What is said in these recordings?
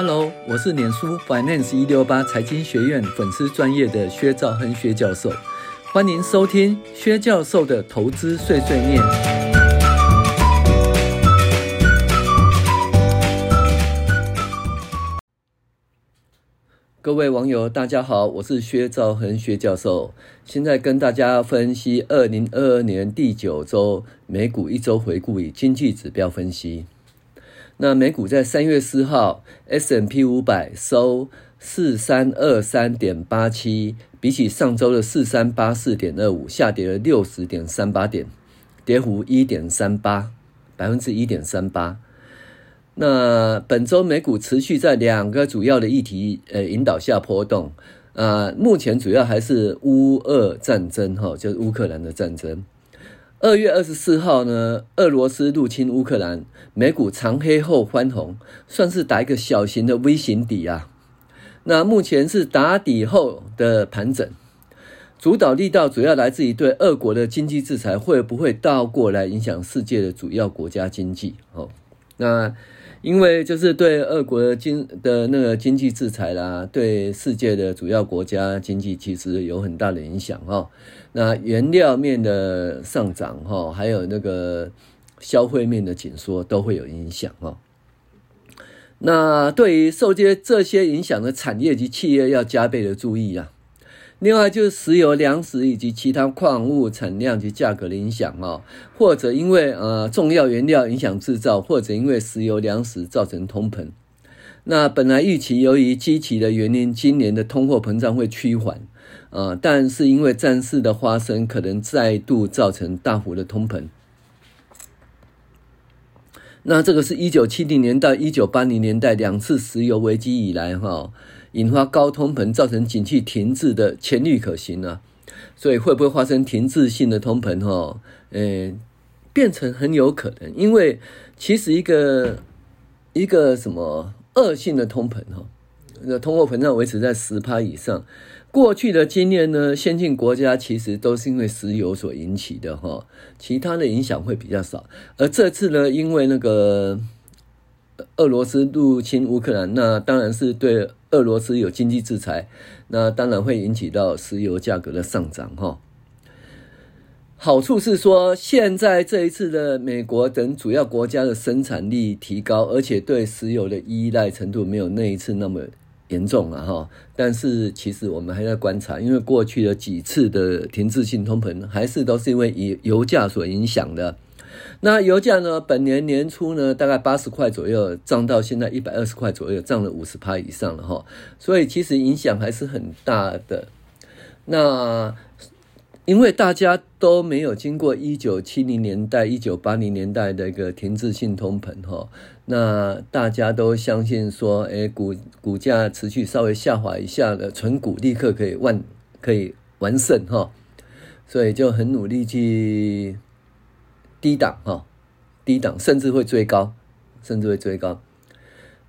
Hello，我是脸书 Finance 一六八财经学院粉丝专业的薛兆亨薛教授，欢迎收听薛教授的投资碎碎念。各位网友，大家好，我是薛兆亨薛教授，现在跟大家分析二零二二年第九周美股一周回顾与经济指标分析。那美股在三月四号，S&P 五百收四三二三点八七，比起上周的四三八四点二五，下跌了六十点三八点，跌幅一点三八，百分之一点三八。那本周美股持续在两个主要的议题呃引导下波动，啊，目前主要还是乌俄战争哈，就是乌克兰的战争。二月二十四号呢，俄罗斯入侵乌克兰，美股长黑后翻红，算是打一个小型的微型底啊。那目前是打底后的盘整，主导力道主要来自于对俄国的经济制裁会不会倒过来影响世界的主要国家经济？哦，那。因为就是对俄国的经的那个经济制裁啦，对世界的主要国家经济其实有很大的影响哈。那原料面的上涨哈，还有那个消费面的紧缩都会有影响哈。那对于受接这些影响的产业及企业要加倍的注意啊。另外就是石油、粮食以及其他矿物产量及价格的影响哦，或者因为呃重要原料影响制造，或者因为石油、粮食造成通膨。那本来预期由于积极的原因，今年的通货膨胀会趋缓，呃，但是因为战事的发生，可能再度造成大幅的通膨。那这个是一九七零年到一九八零年代两次石油危机以来哈。引发高通膨，造成景气停滞的前例可行啊，所以会不会发生停滞性的通膨？哈，嗯，变成很有可能，因为其实一个一个什么恶性的通膨哈，那通货膨胀维持在十趴以上，过去的经验呢，先进国家其实都是因为石油所引起的哈，其他的影响会比较少，而这次呢，因为那个。俄罗斯入侵乌克兰，那当然是对俄罗斯有经济制裁，那当然会引起到石油价格的上涨哈。好处是说，现在这一次的美国等主要国家的生产力提高，而且对石油的依赖程度没有那一次那么严重了哈。但是其实我们还在观察，因为过去的几次的停滞性通膨，还是都是因为以油价所影响的。那油价呢？本年年初呢，大概八十块左右，涨到现在一百二十块左右，涨了五十趴以上了哈。所以其实影响还是很大的。那因为大家都没有经过一九七零年代、一九八零年代的一个停滞性通膨哈，那大家都相信说，哎，股股价持续稍微下滑一下的，存股立刻可以万可以完胜哈，所以就很努力去。低档哈，低档甚至会追高，甚至会追高。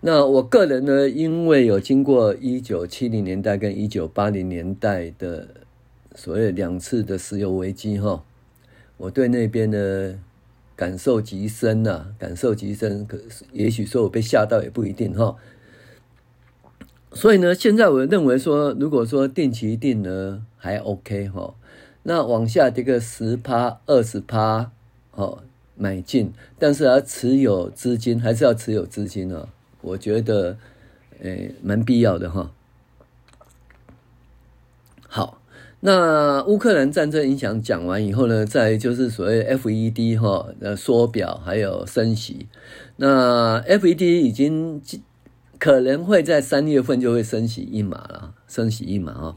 那我个人呢，因为有经过一九七零年代跟一九八零年代的所谓两次的石油危机哈，我对那边的感受极深呐，感受极深。可也许说我被吓到也不一定哈。所以呢，现在我认为说，如果说定期定额还 OK 哈，那往下跌个十趴、二十趴。哦，买进，但是要持有资金，还是要持有资金啊？我觉得，诶，蛮必要的哈。好，那乌克兰战争影响讲完以后呢，再就是所谓 FED 哈，缩表还有升息。那 FED 已经可能会在三月份就会升息一码了，升息一码啊。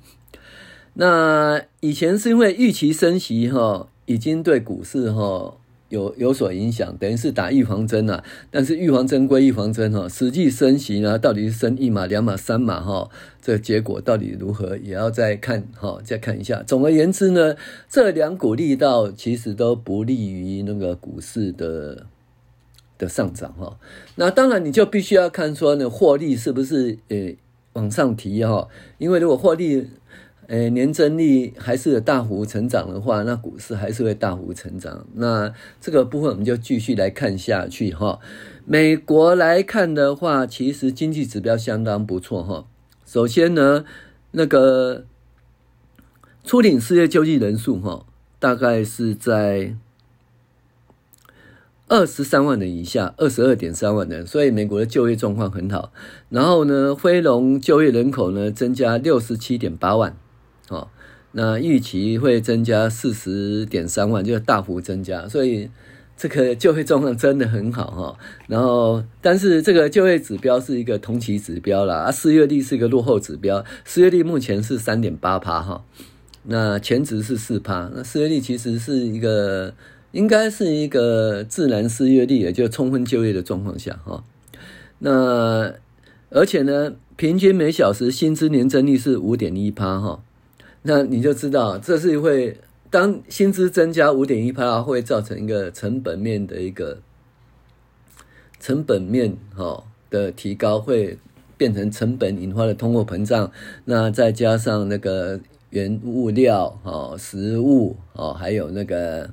那以前是因为预期升息哈，已经对股市哈。有有所影响，等于是打预防针啊。但是预防针归预防针哈，实际升息呢，到底是升一码、两码、三码哈？这结果到底如何，也要再看哈，再看一下。总而言之呢，这两股力道其实都不利于那个股市的的上涨哈。那当然你就必须要看说呢，获利是不是呃往上提哈？因为如果获利。诶，年增率还是大幅成长的话，那股市还是会大幅成长。那这个部分我们就继续来看下去哈。美国来看的话，其实经济指标相当不错哈。首先呢，那个初领失业救济人数哈，大概是在二十三万人以下，二十二点三万人，所以美国的就业状况很好。然后呢，非农就业人口呢增加六十七点八万，哦，那预期会增加四十点三万，就大幅增加，所以。这个就业状况真的很好哈，然后但是这个就业指标是一个同期指标啦，啊，失业率是一个落后指标，失业率目前是三点八趴哈，那前值是四趴，那失业率其实是一个应该是一个自然失业率，也就充分就业的状况下哈，那而且呢，平均每小时薪资年增率是五点一趴哈，那你就知道这是会。当薪资增加五点一趴，会造成一个成本面的一个成本面哈的提高，会变成成本引发的通货膨胀。那再加上那个原物料哈、食物哦，还有那个。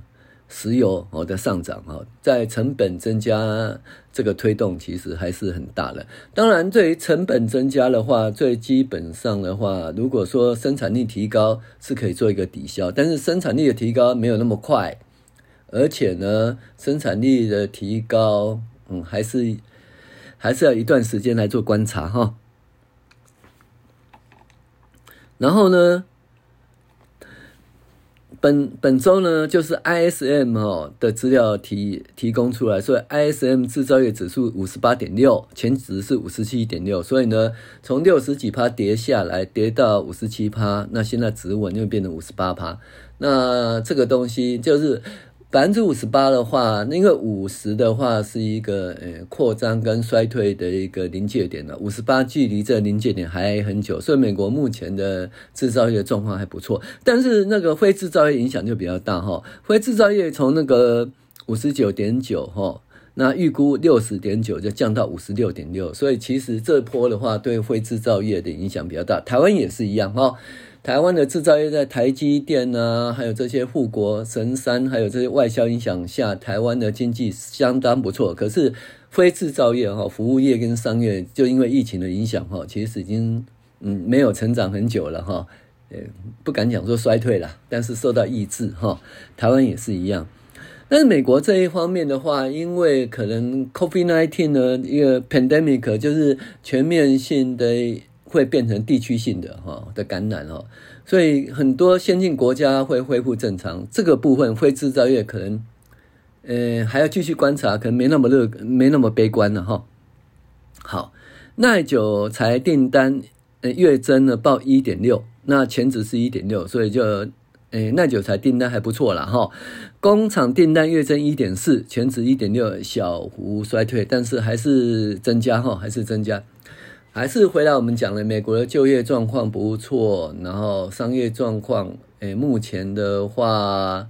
石油哦的上涨哈，在成本增加这个推动其实还是很大的。当然，对于成本增加的话，最基本上的话，如果说生产力提高是可以做一个抵消，但是生产力的提高没有那么快，而且呢，生产力的提高，嗯，还是还是要一段时间来做观察哈。然后呢，本本周呢，就是 ISM 哈的资料提提供出来，所以 ISM 制造业指数五十八点六，前值是五十七点六，所以呢，从六十几趴跌下来，跌到五十七趴，那现在止稳又变成五十八趴，那这个东西就是。百分之五十八的话，那个五十的话是一个呃扩张跟衰退的一个临界点了。五十八距离这临界点还很久，所以美国目前的制造业状况还不错。但是那个非制造业影响就比较大哈。非制造业从那个五十九点九哈，那预估六十点九就降到五十六点六，所以其实这波的话对非制造业的影响比较大。台湾也是一样哈。台湾的制造业在台积电啊，还有这些护国神山，还有这些外销影响下，台湾的经济相当不错。可是非制造业哈，服务业跟商业就因为疫情的影响哈，其实已经嗯没有成长很久了哈，不敢讲说衰退了，但是受到抑制哈。台湾也是一样，但是美国这一方面的话，因为可能 COVID-19 的一个 pandemic 就是全面性的。会变成地区性的哈的感染哈，所以很多先进国家会恢复正常，这个部分非制造业可能，呃还要继续观察，可能没那么乐，没那么悲观了哈。好，耐久材订单呃月增呢报一点六，那前值是一点六，所以就呃耐久材订单还不错了哈。工厂订单月增一点四，前值一点六，小幅衰退，但是还是增加哈，还是增加。还是回来我们讲的，美国的就业状况不错，然后商业状况，诶，目前的话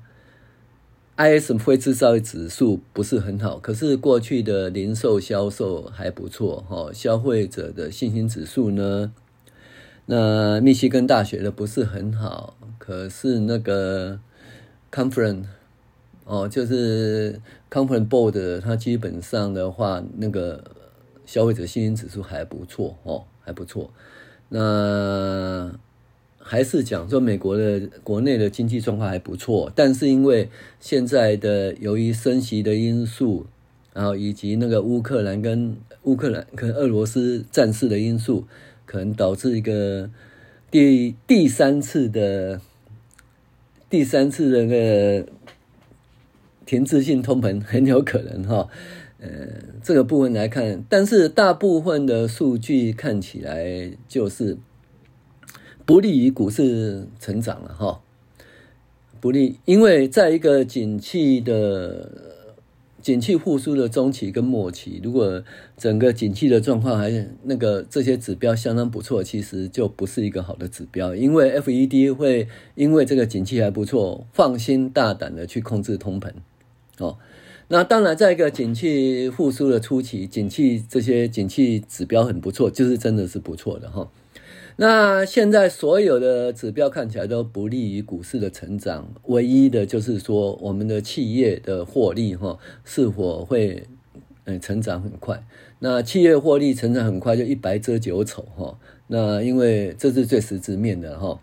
，ISM 非制造业指数不是很好，可是过去的零售销售还不错，哈，消费者的信心指数呢，那密西根大学的不是很好，可是那个 Conference 哦，就是 Conference Board，它基本上的话，那个。消费者信心指数还不错哦，还不错。那还是讲说美国的国内的经济状况还不错，但是因为现在的由于升息的因素，然后以及那个乌克兰跟乌克兰跟俄罗斯战事的因素，可能导致一个第第三次的第三次的那个停滞性通膨很有可能哈。呃，这个部分来看，但是大部分的数据看起来就是不利于股市成长了哈，不利，因为在一个景气的景气复苏的中期跟末期，如果整个景气的状况还那个这些指标相当不错，其实就不是一个好的指标，因为 FED 会因为这个景气还不错，放心大胆的去控制通膨哦。那当然，在一个景气复苏的初期，景气这些景气指标很不错，就是真的是不错的哈。那现在所有的指标看起来都不利于股市的成长，唯一的就是说我们的企业的获利哈是否会嗯，成长很快。那企业获利成长很快，就一白遮九丑哈。那因为这是最实质面的哈。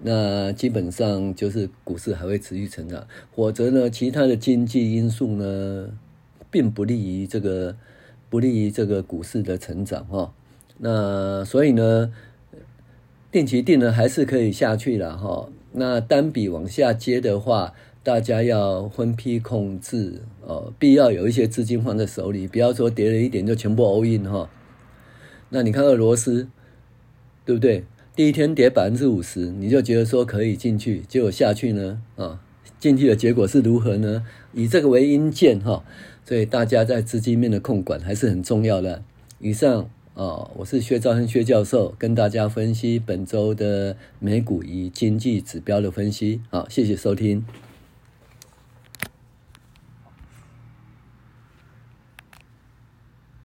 那基本上就是股市还会持续成长，否则呢，其他的经济因素呢，并不利于这个，不利于这个股市的成长哈。那所以呢，定期定呢还是可以下去了哈。那单笔往下接的话，大家要分批控制哦，必要有一些资金放在手里，不要说跌了一点就全部 all in 哈。那你看俄罗斯，对不对？第一天跌百分之五十，你就觉得说可以进去，结果下去呢？啊，进去的结果是如何呢？以这个为因鉴哈，所以大家在资金面的控管还是很重要的。以上啊，我是薛兆亨薛教授，跟大家分析本周的美股与经济指标的分析。好，谢谢收听。